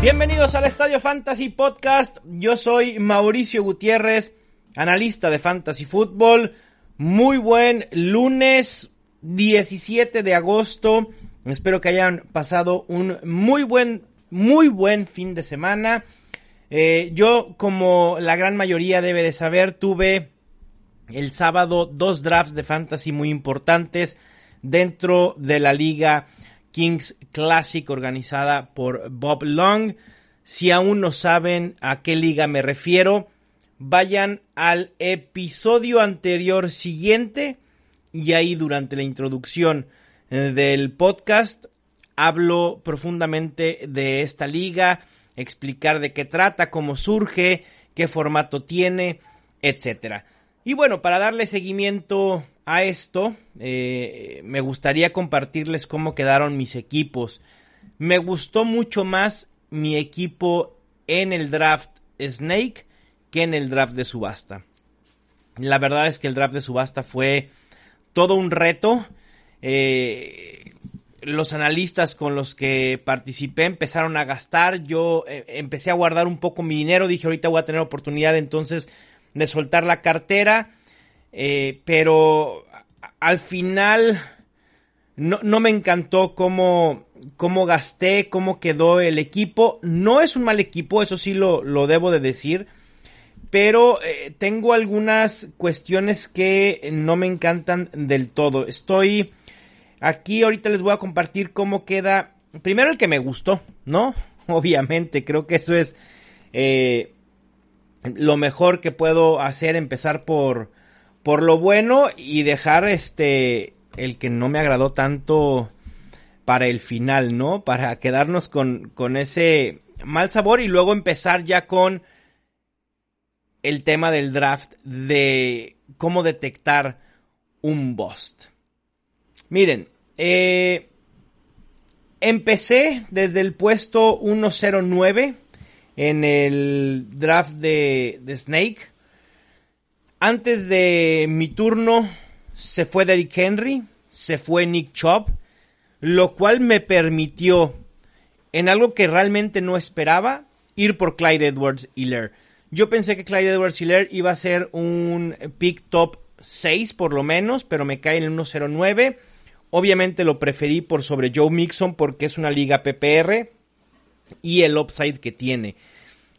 Bienvenidos al Estadio Fantasy Podcast. Yo soy Mauricio Gutiérrez, analista de Fantasy Football. Muy buen lunes 17 de agosto. Espero que hayan pasado un muy buen, muy buen fin de semana. Eh, yo, como la gran mayoría debe de saber, tuve el sábado dos drafts de fantasy muy importantes dentro de la liga Kings Classic organizada por Bob Long. Si aún no saben a qué liga me refiero, vayan al episodio anterior siguiente y ahí durante la introducción del podcast hablo profundamente de esta liga, explicar de qué trata, cómo surge, qué formato tiene, etcétera. Y bueno, para darle seguimiento a esto, eh, me gustaría compartirles cómo quedaron mis equipos. Me gustó mucho más mi equipo en el draft Snake que en el draft de subasta. La verdad es que el draft de subasta fue todo un reto. Eh, los analistas con los que participé empezaron a gastar. Yo eh, empecé a guardar un poco mi dinero. Dije, ahorita voy a tener oportunidad entonces de soltar la cartera. Eh, pero al final no, no me encantó cómo, cómo, gasté, cómo quedó el equipo. No es un mal equipo, eso sí lo, lo debo de decir. Pero eh, tengo algunas cuestiones que no me encantan del todo. Estoy aquí, ahorita les voy a compartir cómo queda. Primero el que me gustó, ¿no? Obviamente, creo que eso es eh, lo mejor que puedo hacer, empezar por, por lo bueno y dejar este el que no me agradó tanto para el final, ¿no? Para quedarnos con, con ese mal sabor y luego empezar ya con el tema del draft de cómo detectar un bust. Miren, eh, empecé desde el puesto 109 en el draft de, de Snake. Antes de mi turno se fue Derrick Henry, se fue Nick Chubb, lo cual me permitió, en algo que realmente no esperaba, ir por Clyde Edwards Hiller. Yo pensé que Clyde Edwards Hiller iba a ser un pick top 6 por lo menos, pero me cae en el 109. Obviamente lo preferí por sobre Joe Mixon porque es una liga PPR y el upside que tiene.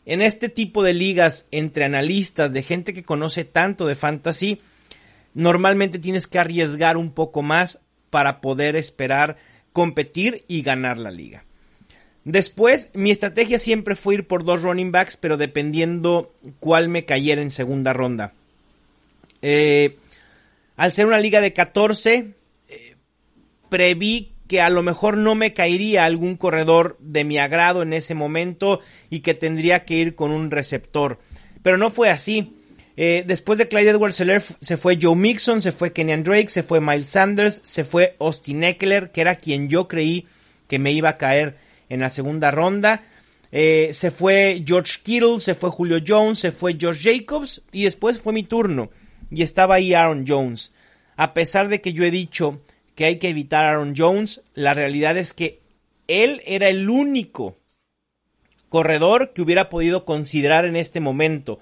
En este tipo de ligas entre analistas, de gente que conoce tanto de fantasy, normalmente tienes que arriesgar un poco más para poder esperar competir y ganar la liga. Después, mi estrategia siempre fue ir por dos running backs, pero dependiendo cuál me cayera en segunda ronda. Eh, al ser una liga de 14, eh, preví que a lo mejor no me caería algún corredor de mi agrado en ese momento y que tendría que ir con un receptor. Pero no fue así. Eh, después de Clyde Edwards se fue Joe Mixon, se fue Kenyan Drake, se fue Miles Sanders, se fue Austin Eckler, que era quien yo creí que me iba a caer en la segunda ronda. Eh, se fue George Kittle, se fue Julio Jones, se fue Josh Jacobs y después fue mi turno y estaba ahí Aaron Jones. A pesar de que yo he dicho que hay que evitar a Aaron Jones, la realidad es que él era el único corredor que hubiera podido considerar en este momento.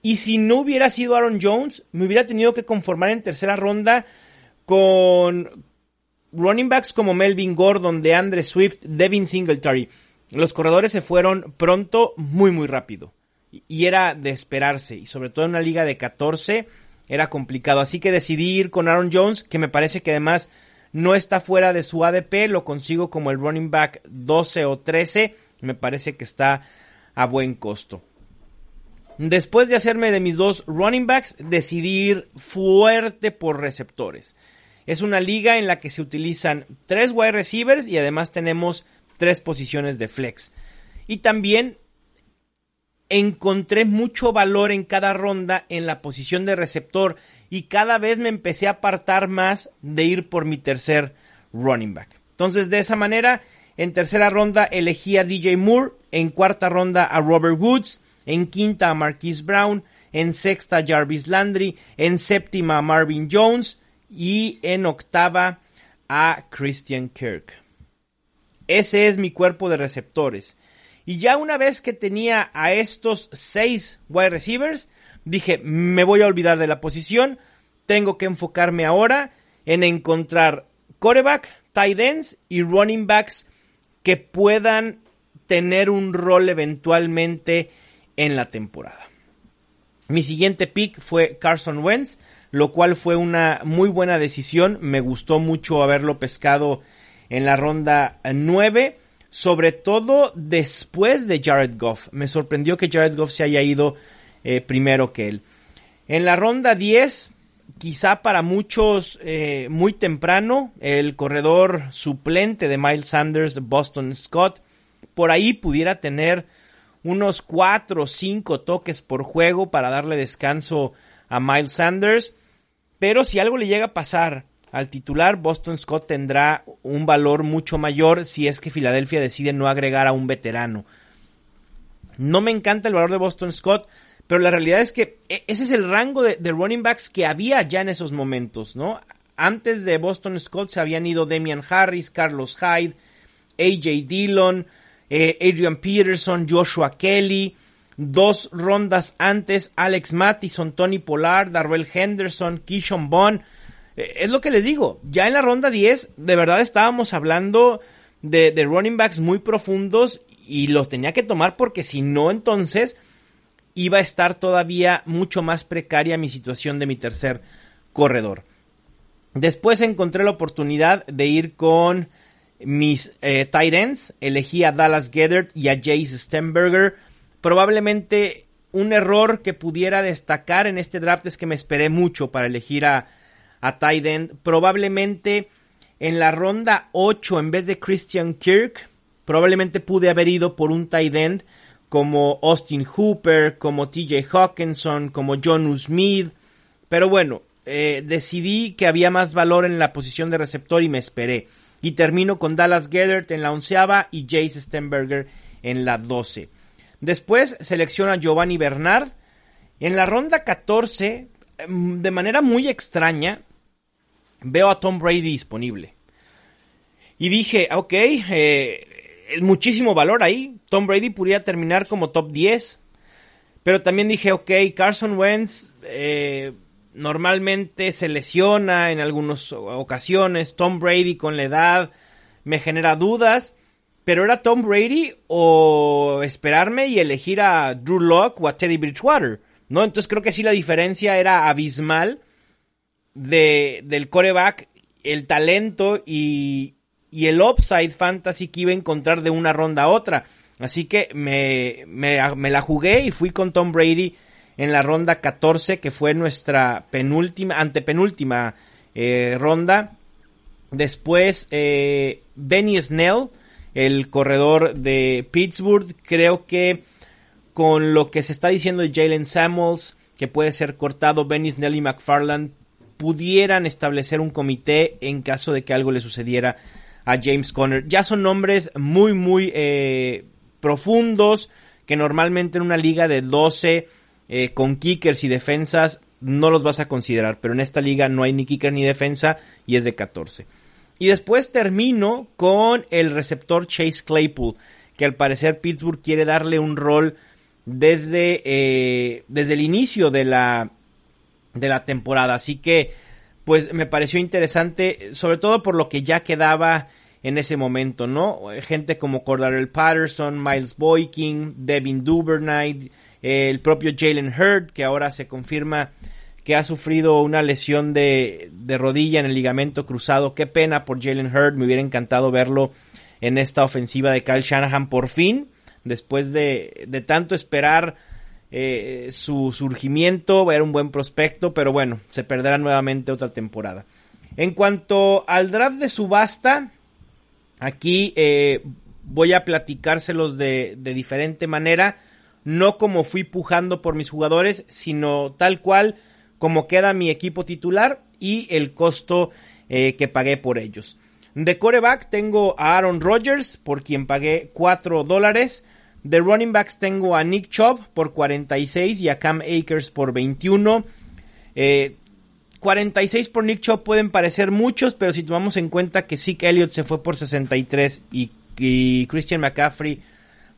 Y si no hubiera sido Aaron Jones, me hubiera tenido que conformar en tercera ronda con running backs como Melvin Gordon, de Andre Swift, Devin Singletary. Los corredores se fueron pronto, muy, muy rápido. Y era de esperarse. Y sobre todo en una liga de 14 era complicado. Así que decidí ir con Aaron Jones, que me parece que además no está fuera de su ADP, lo consigo como el running back 12 o 13, me parece que está a buen costo. Después de hacerme de mis dos running backs, decidí ir fuerte por receptores. Es una liga en la que se utilizan tres wide receivers y además tenemos tres posiciones de flex. Y también encontré mucho valor en cada ronda en la posición de receptor y cada vez me empecé a apartar más de ir por mi tercer running back. Entonces de esa manera, en tercera ronda elegí a DJ Moore, en cuarta ronda a Robert Woods, en quinta a Marquise Brown, en sexta a Jarvis Landry, en séptima a Marvin Jones y en octava a Christian Kirk. Ese es mi cuerpo de receptores. Y ya una vez que tenía a estos seis wide receivers, dije, me voy a olvidar de la posición, tengo que enfocarme ahora en encontrar coreback, tight ends y running backs que puedan tener un rol eventualmente en la temporada. Mi siguiente pick fue Carson Wentz, lo cual fue una muy buena decisión. Me gustó mucho haberlo pescado en la ronda 9, sobre todo después de Jared Goff. Me sorprendió que Jared Goff se haya ido eh, primero que él. En la ronda 10, quizá para muchos eh, muy temprano, el corredor suplente de Miles Sanders, Boston Scott, por ahí pudiera tener unos 4 o 5 toques por juego para darle descanso a Miles Sanders. Pero si algo le llega a pasar al titular, Boston Scott tendrá un valor mucho mayor si es que Filadelfia decide no agregar a un veterano. No me encanta el valor de Boston Scott, pero la realidad es que e, ese es el rango de, running backs que había ya en esos momentos, ¿no? Antes de Boston Scott se habían ido Damian Harris, Carlos Hyde, AJ Dillon, eh, Adrian Peterson, Joshua Kelly. Dos rondas antes, Alex Mattison, Tony Pollard, Darrell Henderson, Kishon Bond. Eh, es lo que les digo, ya en la ronda 10, de verdad estábamos hablando de, running backs muy profundos y los tenía que tomar porque si no, entonces iba a estar todavía mucho más precaria mi situación de mi tercer corredor. Después encontré la oportunidad de ir con mis eh, tight ends. Elegí a Dallas Gethert y a Jace Stenberger. Probablemente un error que pudiera destacar en este draft es que me esperé mucho para elegir a, a tight end. Probablemente en la ronda 8 en vez de Christian Kirk, probablemente pude haber ido por un tight end como Austin Hooper, como TJ Hawkinson, como John Smith. Pero bueno, eh, decidí que había más valor en la posición de receptor y me esperé. Y termino con Dallas Gethert en la onceava y Jace Stenberger en la doce. Después selecciona Giovanni Bernard. En la ronda 14, mm, de manera muy extraña, veo a Tom Brady disponible. Y dije, ok, eh, muchísimo valor ahí. Tom Brady podría terminar como top 10. Pero también dije, ok, Carson Wentz eh, normalmente se lesiona en algunas ocasiones. Tom Brady con la edad me genera dudas. Pero era Tom Brady o esperarme y elegir a Drew Locke o a Teddy Bridgewater. ¿No? Entonces creo que sí la diferencia era abismal de, del coreback, el talento y, y el upside fantasy que iba a encontrar de una ronda a otra. Así que me, me, la jugué y fui con Tom Brady en la ronda 14, que fue nuestra penúltima, antepenúltima eh, ronda. Después, eh, Benny Snell, el corredor de Pittsburgh, creo que con lo que se está diciendo de Jalen Samuels, que puede ser cortado, Benny Snell y McFarland pudieran establecer un comité en caso de que algo le sucediera a James Conner. Ya son nombres muy, muy eh, profundos que normalmente en una liga de 12 eh, con kickers y defensas no los vas a considerar, pero en esta liga no hay ni kicker ni defensa y es de 14. Y después termino con el receptor Chase Claypool, que al parecer Pittsburgh quiere darle un rol desde, eh, desde el inicio de la, de la temporada. Así que pues me pareció interesante, sobre todo por lo que ya quedaba en ese momento, ¿no? Gente como Cordarel Patterson, Miles Boykin, Devin Duvernay, el propio Jalen Hurd, que ahora se confirma que ha sufrido una lesión de, de rodilla en el ligamento cruzado. Qué pena por Jalen Hurd, me hubiera encantado verlo en esta ofensiva de Kyle Shanahan por fin, después de, de tanto esperar eh, su surgimiento, era un buen prospecto, pero bueno, se perderá nuevamente otra temporada. En cuanto al draft de subasta, aquí eh, voy a platicárselos de, de diferente manera, no como fui pujando por mis jugadores, sino tal cual como queda mi equipo titular y el costo eh, que pagué por ellos. De coreback tengo a Aaron Rodgers, por quien pagué 4 dólares. De running backs tengo a Nick Chubb por 46 y a Cam Akers por 21. 46 eh, por Nick Chubb pueden parecer muchos, pero si tomamos en cuenta que Zeke Elliott se fue por 63 y, Christian McCaffrey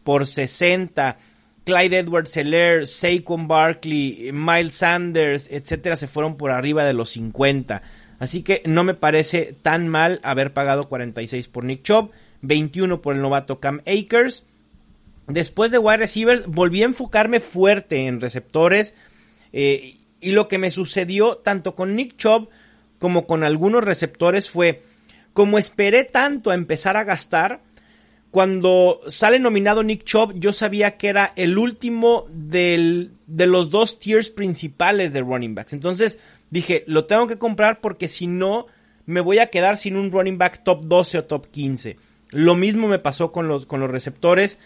por 60. Clyde Edwards Seller, Saquon Barkley, Miles Sanders, etcétera, se fueron por arriba de los 50. Así que no me parece tan mal haber pagado 46 por Nick Chubb, 21 por el novato Cam Akers. Después de wide receivers, volví a enfocarme fuerte en receptores. Eh, y lo que me sucedió tanto con Nick Chubb como con algunos receptores fue, como esperé tanto a empezar a gastar, cuando sale nominado Nick Chubb, yo sabía que era el último del, de los dos tiers principales de running backs. Entonces dije, lo tengo que comprar porque si no, me voy a quedar sin un running back top 12 o top 15. Lo mismo me pasó con los, con los receptores.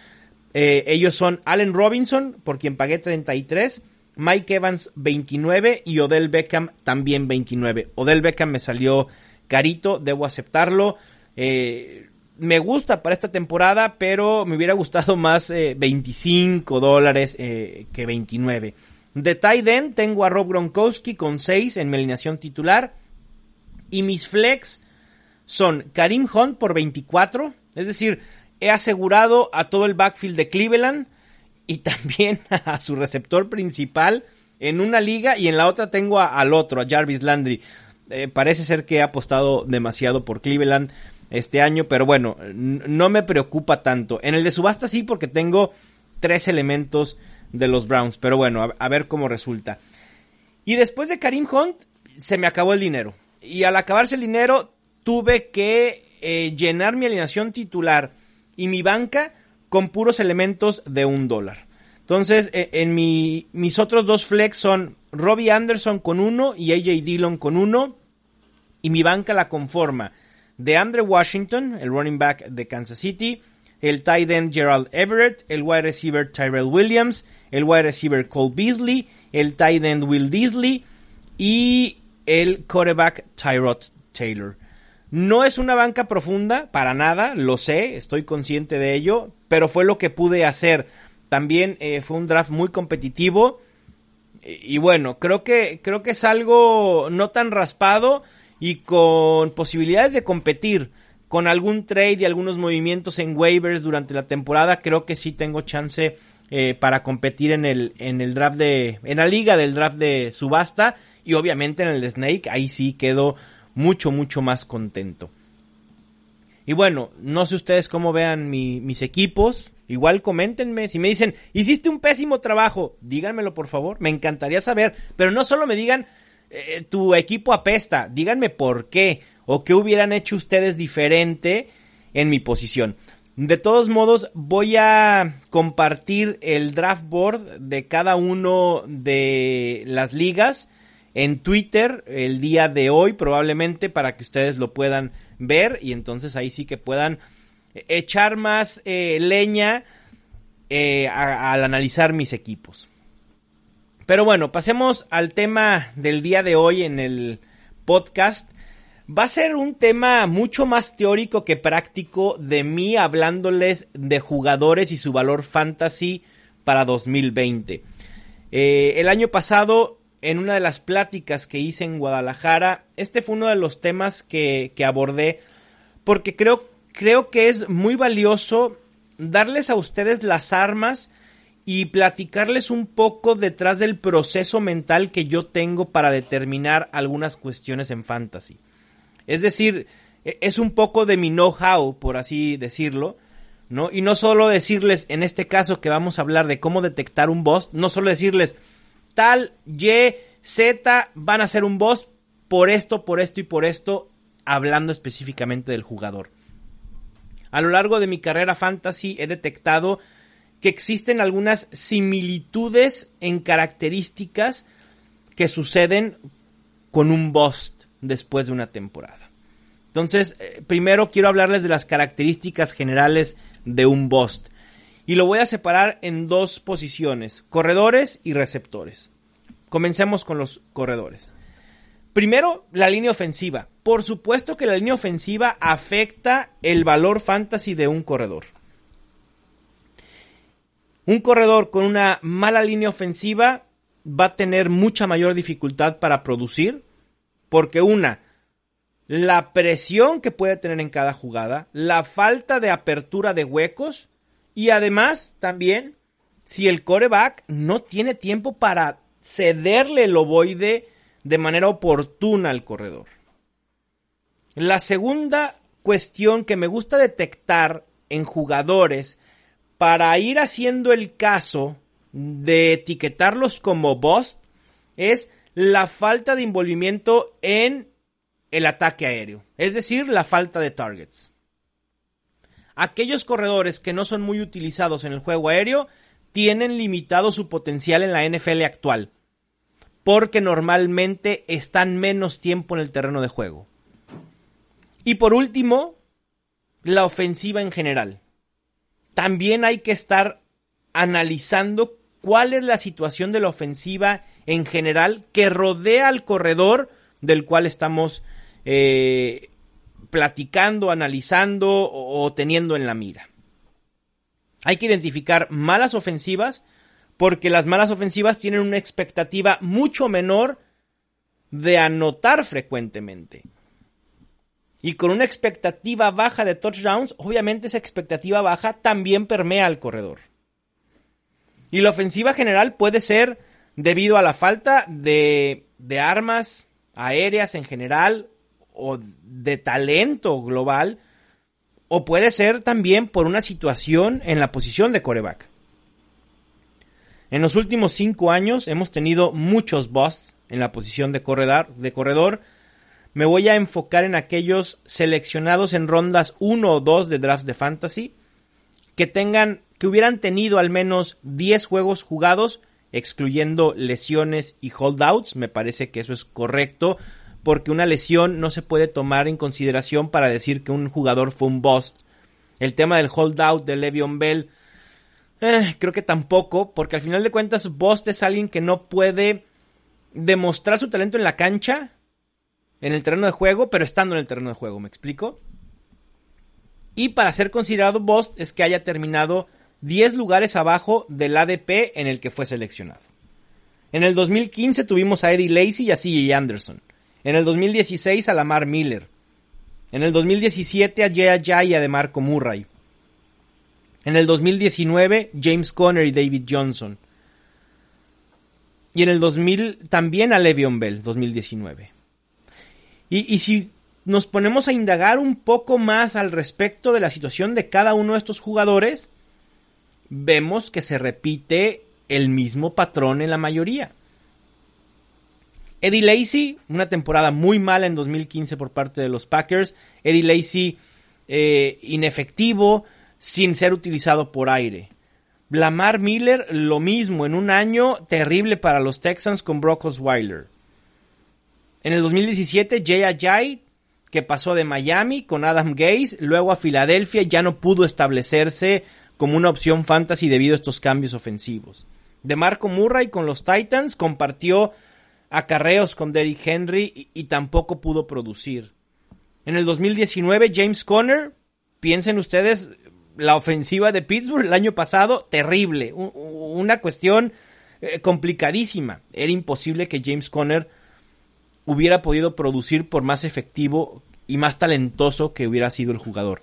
Eh, ellos son Allen Robinson, por quien pagué 33. Mike Evans 29 y Odell Beckham también 29. Odell Beckham me salió carito, debo aceptarlo. Eh, me gusta para esta temporada, pero me hubiera gustado más 25 eh, dólares eh, que 29. De tight end tengo a Rob Gronkowski con 6 en mi alineación titular. Y mis flex son Karim Hunt por 24. Es decir, he asegurado a todo el backfield de Cleveland y también a su receptor principal en una liga y en la otra tengo al otro, a Jarvis Landry. Eh, parece ser que he apostado demasiado por Cleveland este año, pero bueno, no me preocupa tanto. En el de subasta sí, porque tengo tres elementos de los Browns, pero bueno, a, ver cómo resulta. Y después de Karim Hunt, se me acabó el dinero. Y al acabarse el dinero, tuve que eh, llenar mi alineación titular y mi banca con puros elementos de un dólar. Entonces, e, en mi, mis otros dos flex son Robbie Anderson con uno y AJ Dillon con uno. Y mi banca la conforma de Andre Washington, el running back de Kansas City, el tight end Gerald Everett, el wide receiver Tyrell Williams, el wide receiver Cole Beasley, el tight end Will Disley y el quarterback Tyrod Taylor. No es una banca profunda, para nada, lo sé, estoy consciente de ello, pero fue lo que pude hacer. También eh, fue un draft muy competitivo. Y, bueno, creo que, creo que es algo no tan raspado y con posibilidades de competir con algún trade y algunos movimientos en waivers durante la temporada, creo que sí tengo chance eh, para competir en el, en el draft de, en la liga del draft de subasta y obviamente en el de Snake, ahí sí quedo mucho, mucho más contento. Y bueno, no sé ustedes cómo vean mis equipos, igual coméntenme, si me dicen, hiciste un pésimo trabajo, díganmelo por favor, me encantaría saber, pero no solo me digan, eh, tu equipo apesta, díganme por qué o qué hubieran hecho ustedes diferente en mi posición. De todos modos, voy a compartir el draft board de cada uno de las ligas en Twitter el día de hoy probablemente para que ustedes lo puedan ver y entonces ahí sí que puedan echar más eh, leña eh, al analizar mis equipos. Pero bueno, pasemos al tema del día de hoy en el podcast. Va a ser un tema mucho más teórico que práctico de mí hablándoles de jugadores y su valor fantasy para 2020. Eh, el año pasado, en una de las pláticas que hice en Guadalajara, este fue uno de los temas que, que abordé porque creo, creo que es muy valioso darles a ustedes las armas y platicarles un poco detrás del proceso mental que yo tengo para determinar algunas cuestiones en fantasy. Es decir, e-, es un poco de mi know-how, por así decirlo, ¿no? Y no solo decirles, en este caso que vamos a hablar de cómo detectar un boss, no solo decirles tal, Y, Z van a ser un boss por esto, por esto y por esto, hablando específicamente del jugador. A lo largo de mi carrera fantasy he detectado que existen algunas similitudes en características que suceden con un bust después de una temporada. Entonces, eh, primero quiero hablarles de las características generales de un bust. Y lo voy a separar en dos posiciones, corredores y receptores. Comencemos con los corredores. Primero, la línea ofensiva. Por supuesto que la línea ofensiva afecta el valor fantasy de un corredor. Un corredor con una mala línea ofensiva va a tener mucha mayor dificultad para producir, porque una, la presión que puede tener en cada jugada, la falta de apertura de huecos Y además, también, si el coreback no tiene tiempo para cederle el ovoide de manera oportuna al corredor. La segunda cuestión que me gusta detectar en jugadores para ir haciendo el caso de etiquetarlos como boss es la falta de envolvimiento en el ataque aéreo, es decir, la falta de targets. Aquellos corredores que no son muy utilizados en el juego aéreo tienen limitado su potencial en la NFL actual, porque normalmente están menos tiempo en el terreno de juego. Y por último, la ofensiva en general. También hay que estar analizando cuál es la situación de la ofensiva en general que rodea al corredor del cual estamos eh, platicando, analizando o teniendo en la mira. Hay que identificar malas ofensivas porque las malas ofensivas tienen una expectativa mucho menor de anotar frecuentemente. Y con una expectativa baja de touchdowns, obviamente esa expectativa baja también permea al corredor. Y la ofensiva general puede ser debido a la falta de, armas aéreas en general o de talento global, o puede ser también por una situación en la posición de coreback. En los últimos cinco años hemos tenido muchos busts en la posición de corredor. Me voy a enfocar en aquellos seleccionados en rondas 1 o 2 de draft de fantasy que tengan que hubieran tenido al menos 10 juegos jugados, excluyendo lesiones y holdouts. Me parece que eso es correcto, porque una lesión no se puede tomar en consideración para decir que un jugador fue un bust. El tema del holdout de Le'Veon Bell, eh, creo que tampoco, porque al final de cuentas bust es alguien que no puede demostrar su talento en la cancha, en el terreno de juego, pero estando en el terreno de juego, ¿me explico? Y para ser considerado bust es que haya terminado 10 lugares abajo del ADP en el que fue seleccionado. En el 2015 tuvimos a Eddie Lacy y a CJ Anderson. En el 2016 a Lamar Miller. En el 2017 a Jay Jay y a DeMarco Murray. En el 2019 James Conner y David Johnson. Y en el 2000 también a Le'Veon Bell, 2019. Y, y si nos ponemos a indagar un poco más al respecto de la situación de cada uno de estos jugadores, vemos que se repite el mismo patrón en la mayoría. Eddie Lacy, una temporada muy mala en 2015 por parte de los Packers. Eddie Lacy eh, inefectivo, sin ser utilizado por aire. Lamar Miller, lo mismo, en un año terrible para los Texans con Brock Osweiler. En el 2017, Jay Ajay, que pasó de Miami con Adam Gase, luego a Filadelfia, ya no pudo establecerse como una opción fantasy debido a estos cambios ofensivos. De Marco Murray con los Titans compartió acarreos con Derrick Henry y, tampoco pudo producir. En el 2019 James Conner, piensen ustedes, la ofensiva de Pittsburgh el año pasado, terrible, una cuestión eh, complicadísima. Era imposible que James Conner hubiera podido producir por más efectivo y más talentoso que hubiera sido el jugador.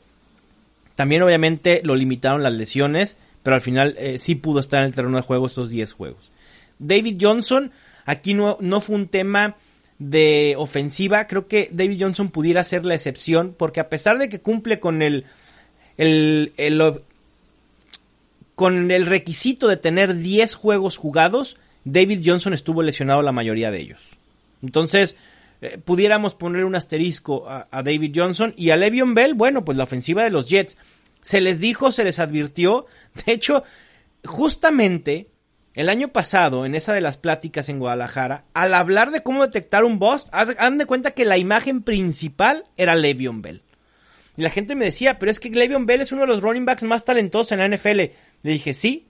También obviamente lo limitaron las lesiones, pero al final eh, sí pudo estar en el terreno de juego estos 10 juegos. David Johnson, aquí no, no fue un tema de ofensiva, creo que David Johnson pudiera ser la excepción, porque a pesar de que cumple con el, el, con el requisito de tener 10 juegos jugados, David Johnson estuvo lesionado la mayoría de ellos. Entonces, eh, pudiéramos poner un asterisco a, David Johnson y a Le'Veon Bell, bueno, pues la ofensiva de los Jets. Se les dijo, se les advirtió. De hecho, justamente el año pasado, en esa de las pláticas en Guadalajara, al hablar de cómo detectar un boss, hagan de cuenta que la imagen principal era Le'Veon Bell. Y la gente me decía, pero es que Le'Veon Bell es uno de los running backs más talentosos en la NFL. Le dije, sí,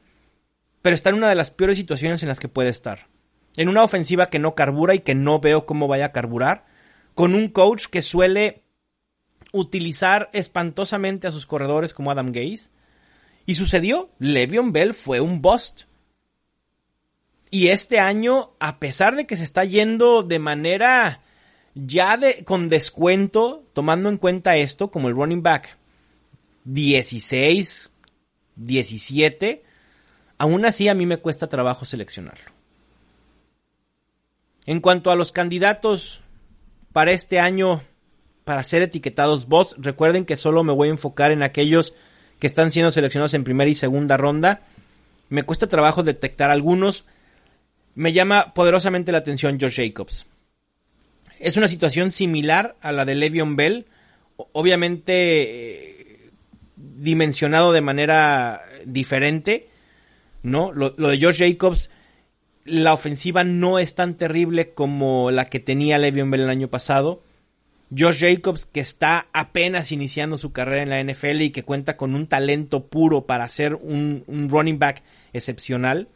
pero está en una de las peores situaciones en las que puede estar en una ofensiva que no carbura y que no veo cómo vaya a carburar, con un coach que suele utilizar espantosamente a sus corredores como Adam Gaze. Y sucedió, Le'Veon Bell fue un bust. Y este año, a pesar de que se está yendo de manera ya de, con descuento, tomando en cuenta esto como el running back 16, 17, aún así a mí me cuesta trabajo seleccionarlo. En cuanto a los candidatos para este año para ser etiquetados boss, recuerden que solo me voy a enfocar en aquellos que están siendo seleccionados en primera y segunda ronda. Me cuesta trabajo detectar algunos. Me llama poderosamente la atención Josh Jacobs. Es una situación similar a la de Le'Veon Bell, obviamente eh, dimensionado de manera diferente, ¿no? Lo, de Josh Jacobs la ofensiva no es tan terrible como la que tenía Le'Veon Bell el año pasado. Josh Jacobs, que está apenas iniciando su carrera en la NFL y que cuenta con un talento puro para ser un running back excepcional.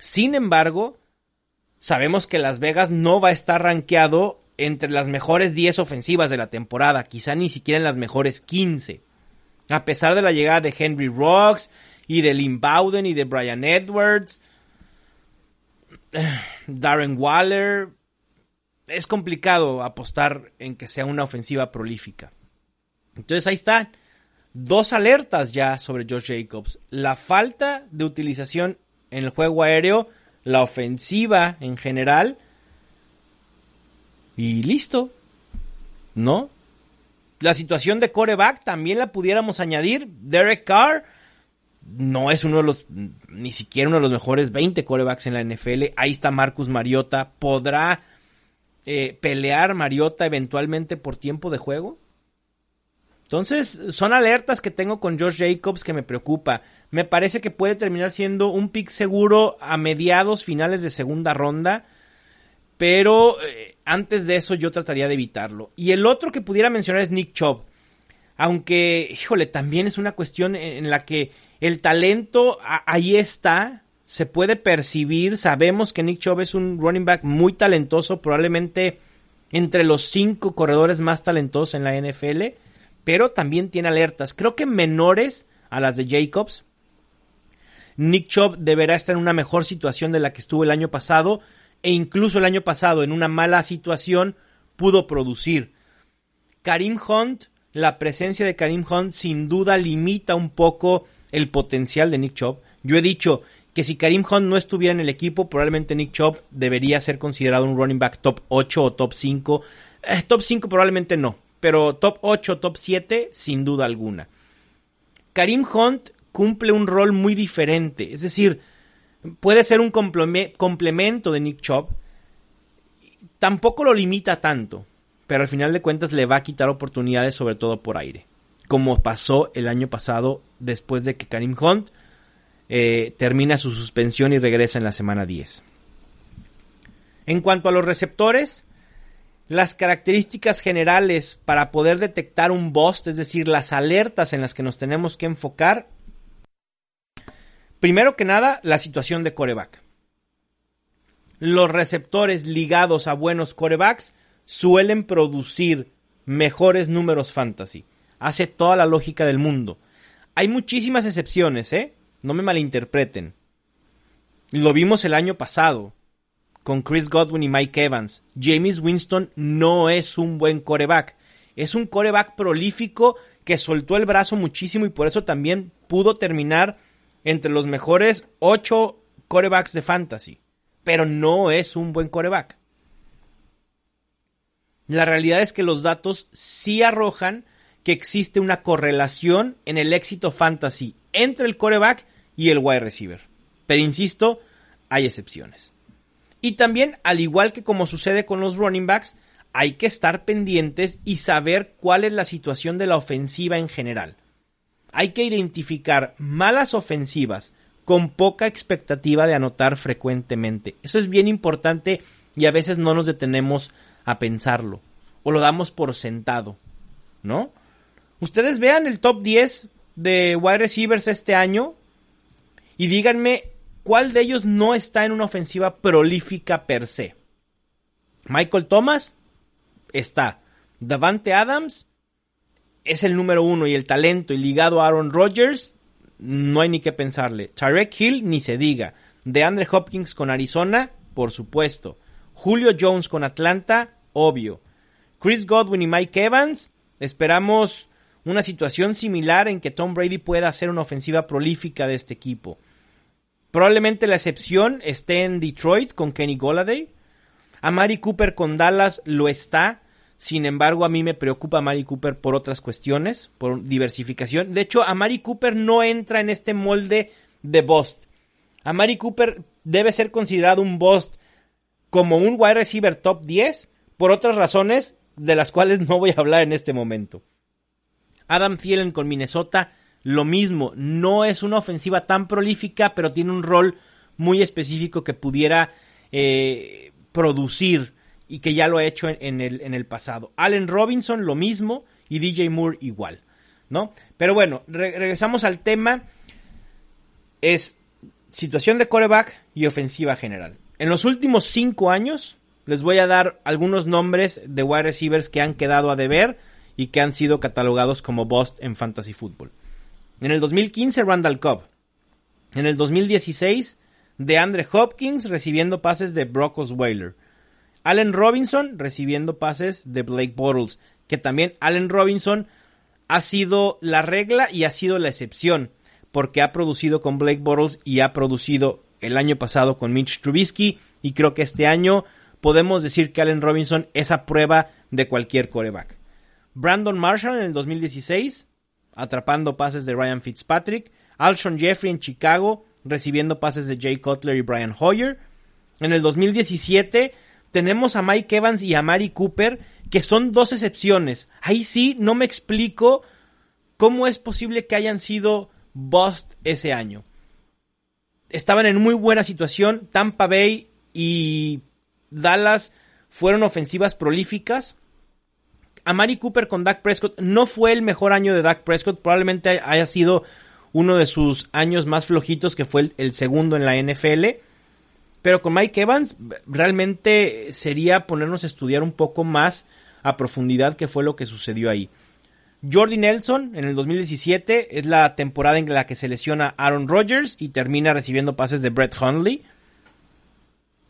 Sin embargo, sabemos que Las Vegas no va a estar rankeado entre las mejores 10 ofensivas de la temporada, quizá ni siquiera en las mejores 15. A pesar de la llegada de Henry Rocks y de Lynn Bowden y de Brian Edwards, Darren Waller. Es complicado apostar en que sea una ofensiva prolífica. Entonces ahí están. Dos alertas ya sobre Josh Jacobs. La falta de utilización en el juego aéreo, la ofensiva en general. Y listo. ¿No? La situación de coreback también la pudiéramos añadir. Derek Carr no es uno de los, ni siquiera uno de los mejores 20 corebacks en la NFL. Ahí está Marcus Mariota. ¿Podrá eh, pelear Mariota eventualmente por tiempo de juego? Entonces, son alertas que tengo con Josh Jacobs que me preocupa. Me parece que puede terminar siendo un pick seguro a mediados, finales de segunda ronda. Pero eh, antes de eso yo trataría de evitarlo. Y el otro que pudiera mencionar es Nick Chubb. Aunque, híjole, también es una cuestión en la que el talento ahí está, se puede percibir, sabemos que Nick Chubb es un running back muy talentoso, probablemente entre los cinco corredores más talentosos en la NFL, pero también tiene alertas, creo que menores a las de Jacobs. Nick Chubb deberá estar en una mejor situación de la que estuvo el año pasado, e incluso el año pasado en una mala situación pudo producir. Karim Hunt, la presencia de Karim Hunt sin duda limita un poco el potencial de Nick Chubb. Yo he dicho que si Karim Hunt no estuviera en el equipo, probablemente Nick Chubb debería ser considerado un running back top 8 o top 5. Eh, top 5 probablemente no, pero top 8 o top 7 sin duda alguna. Karim Hunt cumple un rol muy diferente, es decir, puede ser un complemento de Nick Chubb, tampoco lo limita tanto, pero al final de cuentas le va a quitar oportunidades sobre todo por aire como pasó el año pasado después de que Karim Hunt eh, termina su suspensión y regresa en la semana 10. En cuanto a los receptores, las características generales para poder detectar un bust, es decir, las alertas en las que nos tenemos que enfocar, primero que nada, la situación de coreback. Los receptores ligados a buenos corebacks suelen producir mejores números fantasy hace toda la lógica del mundo. Hay muchísimas excepciones, ¿eh? No me malinterpreten. Lo vimos el año pasado con Chris Godwin y Mike Evans. James Winston no es un buen coreback. Es un coreback prolífico que soltó el brazo muchísimo y por eso también pudo terminar entre los mejores ocho corebacks de fantasy. Pero no es un buen coreback. La realidad es que los datos sí arrojan que existe una correlación en el éxito fantasy entre el coreback y el wide receiver. Pero insisto, hay excepciones. Y también, al igual que como sucede con los running backs, hay que estar pendientes y saber cuál es la situación de la ofensiva en general. Hay que identificar malas ofensivas con poca expectativa de anotar frecuentemente. Eso es bien importante y a veces no nos detenemos a pensarlo o lo damos por sentado, ¿no? Ustedes vean el top 10 de wide receivers este año y díganme cuál de ellos no está en una ofensiva prolífica per se. Michael Thomas está. Davante Adams es el número uno y el talento y ligado a Aaron Rodgers, no hay ni que pensarle. Tarek Hill, ni se diga. De Andre Hopkins con Arizona, por supuesto. Julio Jones con Atlanta, obvio. Chris Godwin y Mike Evans, esperamos una situación similar en que Tom Brady pueda hacer una ofensiva prolífica de este equipo. Probablemente la excepción esté en Detroit con Kenny Golladay. A Mari Cooper con Dallas lo está. Sin embargo, a mí me preocupa a Mari Cooper por otras cuestiones, por diversificación. De hecho, a Mari Cooper no entra en este molde de bust. A Mari Cooper debe ser considerado un bust como un wide receiver top 10 por otras razones de las cuales no voy a hablar en este momento. Adam Thielen con Minnesota, lo mismo, no es una ofensiva tan prolífica, pero tiene un rol muy específico que pudiera eh, producir y que ya lo ha hecho en, el, en el pasado. Allen Robinson, lo mismo, y DJ Moore igual, ¿no? Pero bueno, regresamos al tema. Es situación de coreback y ofensiva general. En los últimos cinco años, les voy a dar algunos nombres de wide receivers que han quedado a deber y que han sido catalogados como bust en fantasy football. En el 2015, Randall Cobb. En el 2016, DeAndre Hopkins recibiendo pases de Brock Osweiler. Allen Robinson recibiendo pases de Blake Bortles. Que también Allen Robinson ha sido la regla y ha sido la excepción. Porque ha producido con Blake Bortles y ha producido el año pasado con Mitch Trubisky. Y creo que este año podemos decir que Allen Robinson es a prueba de cualquier coreback. Brandon Marshall en el 2016, atrapando pases de Ryan Fitzpatrick. Alshon Jeffrey en Chicago, recibiendo pases de Jay Cutler y Brian Hoyer. En el 2017 tenemos a Mike Evans y a Mari Cooper, que son dos excepciones. Ahí sí no me explico cómo es posible que hayan sido bust ese año. Estaban en muy buena situación. Tampa Bay y Dallas fueron ofensivas prolíficas. A Mari Cooper con Dak Prescott no fue el mejor año de Dak Prescott, probablemente haya sido uno de sus años más flojitos, que fue el, segundo en la NFL. Pero con Mike Evans realmente sería ponernos a estudiar un poco más a profundidad qué fue lo que sucedió ahí. Jordi Nelson en el 2017 es la temporada en la que se lesiona Aaron Rodgers y termina recibiendo pases de Brett Hundley.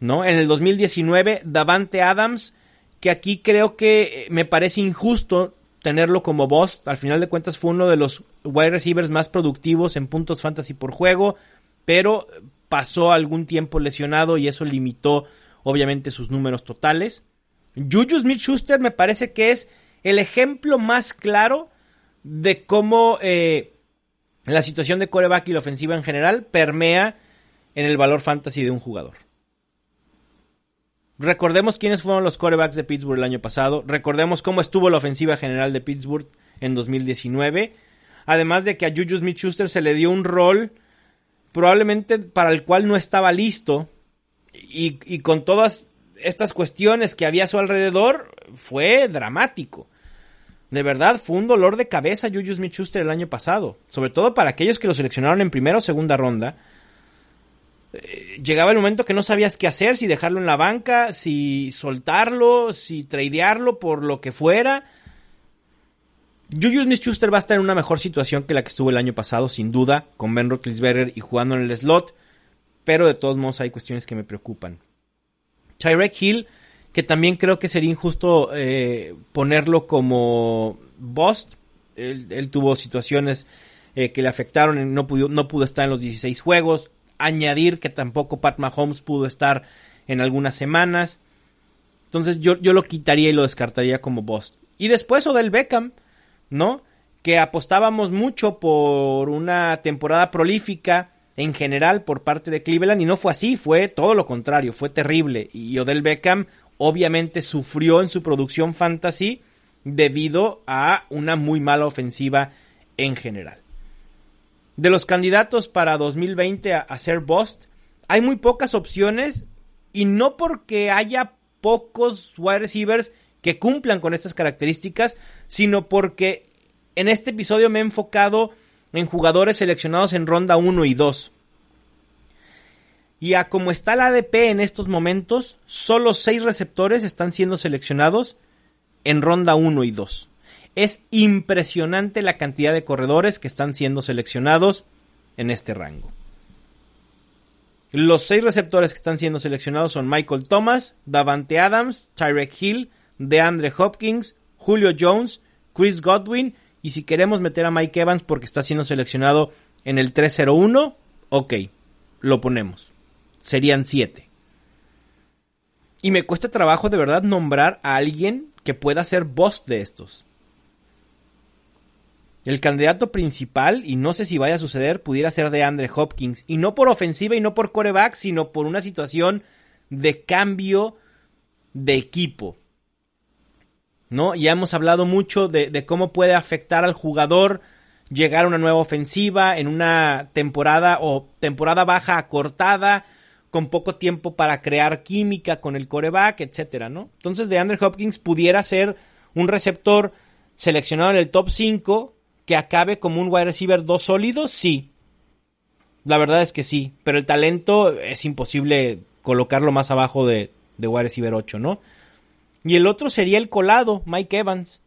¿No? En el 2019 Davante Adams que aquí creo que eh, me parece injusto tenerlo como boss. Al final de cuentas fue uno de los wide receivers más productivos en puntos fantasy por juego, pero pasó algún tiempo lesionado y eso limitó obviamente sus números totales. Juju Smith-Schuster me parece que es el ejemplo más claro de cómo eh, la situación de coreback y la ofensiva en general permea en el valor fantasy de un jugador. Recordemos quiénes fueron los corebacks de Pittsburgh el año pasado. Recordemos cómo estuvo la ofensiva general de Pittsburgh en 2019. Además de que a Juju Smith-Schuster se le dio un rol probablemente para el cual no estaba listo. Y, y, con todas estas cuestiones que había a su alrededor, fue dramático. De verdad, fue un dolor de cabeza Juju Smith-Schuster el año pasado. Sobre todo para aquellos que lo seleccionaron en primera o segunda ronda eh, llegaba el momento que no sabías qué hacer, si dejarlo en la banca, si soltarlo, si tradearlo por lo que fuera. Julius Smith-Schuster va a estar en una mejor situación que la que estuvo el año pasado, sin duda, con Ben Roethlisberger y jugando en el slot, pero de todos modos hay cuestiones que me preocupan. Tyrek Hill, que también creo que sería injusto eh, ponerlo como bust. Él, tuvo situaciones eh, que le afectaron, no pudo, no pudo estar en los 16 juegos, añadir que tampoco Pat Mahomes pudo estar en algunas semanas. Entonces yo, yo lo quitaría y lo descartaría como Bost. Y después Odell Beckham, ¿no? Que apostábamos mucho por una temporada prolífica en general por parte de Cleveland y no fue así, fue todo lo contrario, fue terrible. Y Odell Beckham obviamente sufrió en su producción fantasy debido a una muy mala ofensiva en general de los candidatos para 2020 a, ser bust, hay muy pocas opciones y no porque haya pocos wide receivers que cumplan con estas características, sino porque en este episodio me he enfocado en jugadores seleccionados en ronda 1 y 2. Y a como está la ADP en estos momentos, solo 6 receptores están siendo seleccionados en ronda 1 y 2. Es impresionante la cantidad de corredores que están siendo seleccionados en este rango. Los seis receptores que están siendo seleccionados son Michael Thomas, Davante Adams, Tyrek Hill, DeAndre Hopkins, Julio Jones, Chris Godwin Y si queremos meter a Mike Evans porque está siendo seleccionado en el 301, ok, lo ponemos. Serían 7. Y me cuesta trabajo de verdad nombrar a alguien que pueda ser boss de estos. El candidato principal, y no sé si vaya a suceder, pudiera ser de Andre Hopkins. Y no por ofensiva y no por coreback, sino por una situación de cambio de equipo. ¿No? Ya hemos hablado mucho de, cómo puede afectar al jugador llegar a una nueva ofensiva en una temporada o temporada baja acortada con poco tiempo para crear química con el coreback, etcétera, ¿no? Entonces, de Andrew Hopkins pudiera ser un receptor seleccionado en el top 5 que acabe como un wide receiver 2 sólido, sí. La verdad es que sí, pero el talento es imposible colocarlo más abajo de, de wide receiver 8, ¿no? Y el otro sería el colado, Mike Evans.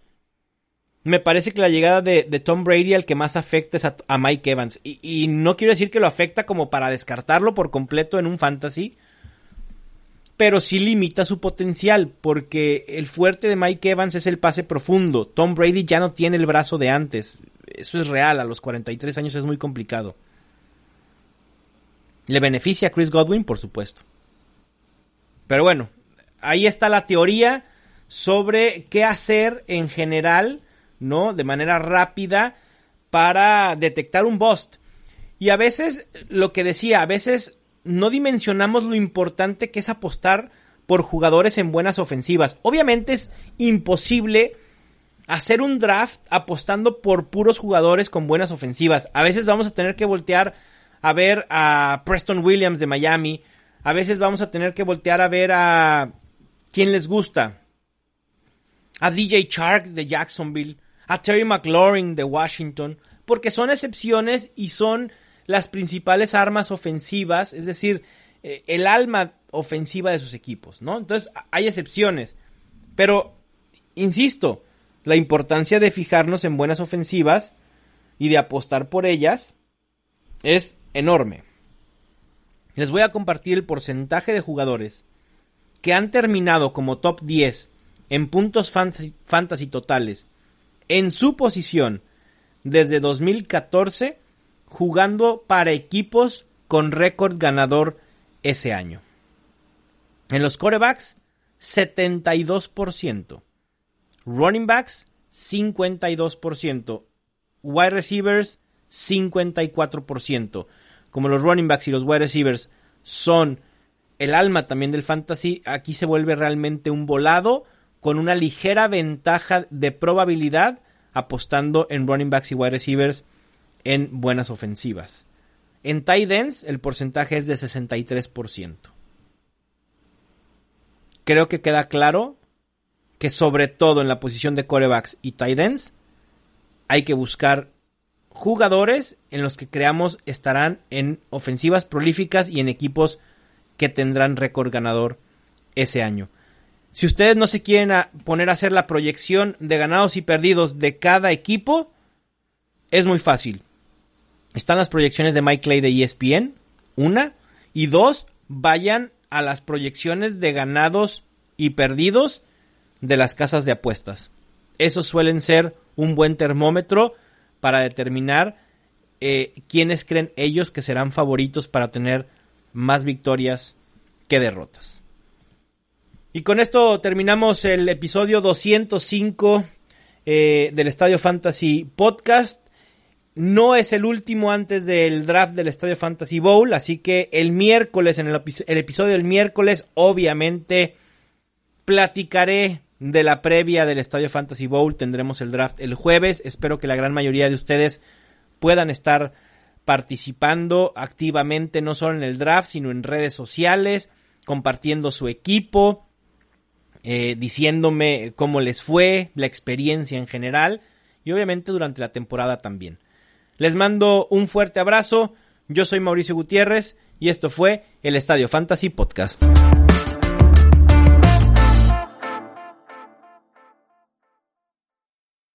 Me parece que la llegada de, Tom Brady al que más afecta es a, Mike Evans. Y, no quiero decir que lo afecta como para descartarlo por completo en un fantasy. Pero sí limita su potencial. Porque el fuerte de Mike Evans es el pase profundo. Tom Brady ya no tiene el brazo de antes. Eso es real. A los 43 años es muy complicado. Le beneficia a Chris Godwin, por supuesto. Pero bueno, ahí está la teoría sobre qué hacer en general ¿no? De manera rápida para detectar un bust. Y a veces, lo que decía, a veces no dimensionamos lo importante que es apostar por jugadores en buenas ofensivas. Obviamente es imposible hacer un draft apostando por puros jugadores con buenas ofensivas. A veces vamos a tener que voltear a ver a Preston Williams de Miami. A veces vamos a tener que voltear a ver a quién les gusta. A DJ Chark de Jacksonville a Terry McLaurin de Washington, porque son excepciones y son las principales armas ofensivas, es decir, eh, el alma ofensiva de sus equipos, ¿no? Entonces, hay excepciones, pero, insisto, la importancia de fijarnos en buenas ofensivas y de apostar por ellas es enorme. Les voy a compartir el porcentaje de jugadores que han terminado como top 10 en puntos fantasy totales en su posición desde 2014 jugando para equipos con récord ganador ese año. En los corebacks, 72%. Running backs, 52%. Wide receivers, 54%. Como los running backs y los wide receivers son el alma también del fantasy, aquí se vuelve realmente un volado con una ligera ventaja de probabilidad apostando en running backs y wide receivers en buenas ofensivas. En tight ends el porcentaje es de 63%. Creo que queda claro que sobre todo en la posición de corebacks y tight ends hay que buscar jugadores en los que creamos estarán en ofensivas prolíficas y en equipos que tendrán récord ganador ese año. Si ustedes no se quieren poner a hacer la proyección de ganados y perdidos de cada equipo, es muy fácil. Están las proyecciones de Mike Clay de ESPN, una, y dos, vayan a las proyecciones de ganados y perdidos de las casas de apuestas. Esos suelen ser un buen termómetro para determinar eh, quiénes creen ellos que serán favoritos para tener más victorias que derrotas. Y con esto terminamos el episodio 205 eh, del Estadio Fantasy Podcast. No es el último antes del draft del Estadio Fantasy Bowl, así que el miércoles, en el, el episodio del miércoles, obviamente platicaré de la previa del Estadio Fantasy Bowl. Tendremos el draft el jueves. Espero que la gran mayoría de ustedes puedan estar participando activamente, no solo en el draft, sino en redes sociales, compartiendo su equipo, eh, diciéndome cómo les fue, la experiencia en general y obviamente durante la temporada también. Les mando un fuerte abrazo, yo soy Mauricio Gutiérrez y esto fue el Estadio Fantasy Podcast.